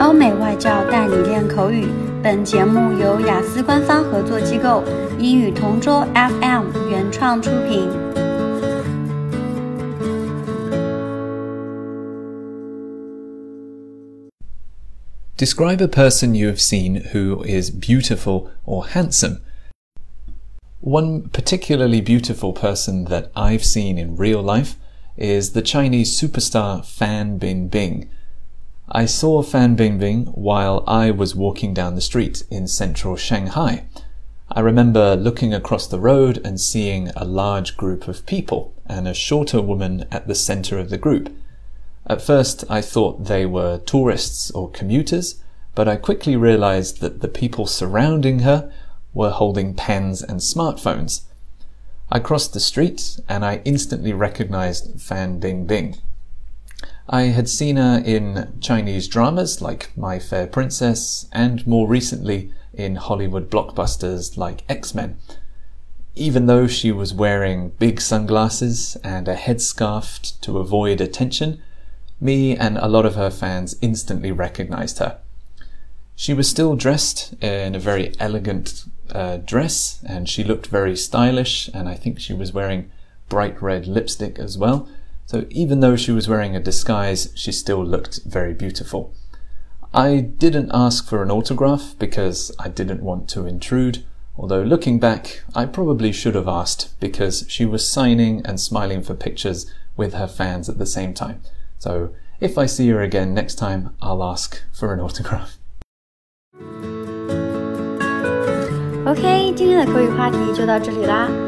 欧美外教带你练口语。本节目由雅思官方合作机构英语同桌 FM 原创出品。Describe a person you have seen who is beautiful or handsome. One particularly beautiful person that I've seen in real life is the Chinese superstar Fan Bingbing. I saw Fan Bingbing while I was walking down the street in central Shanghai. I remember looking across the road and seeing a large group of people and a shorter woman at the center of the group. At first, I thought they were tourists or commuters, but I quickly realized that the people surrounding her were holding pens and smartphones. I crossed the street and I instantly recognized Fan Bingbing. I had seen her in Chinese dramas like My Fair Princess and more recently in Hollywood blockbusters like X-Men. Even though she was wearing big sunglasses and a headscarf to avoid attention, me and a lot of her fans instantly recognized her. She was still dressed in a very elegant uh, dress and she looked very stylish, and I think she was wearing bright red lipstick as well So even though she was wearing a disguise, she still looked very beautiful. I didn't ask for an autograph because I didn't want to intrude, although looking back, I probably should have asked because she was signing and smiling for pictures with her fans at the same time. So if I see her again next time, I'll ask for an autograph. OK，今天的口语话题就到这里啦。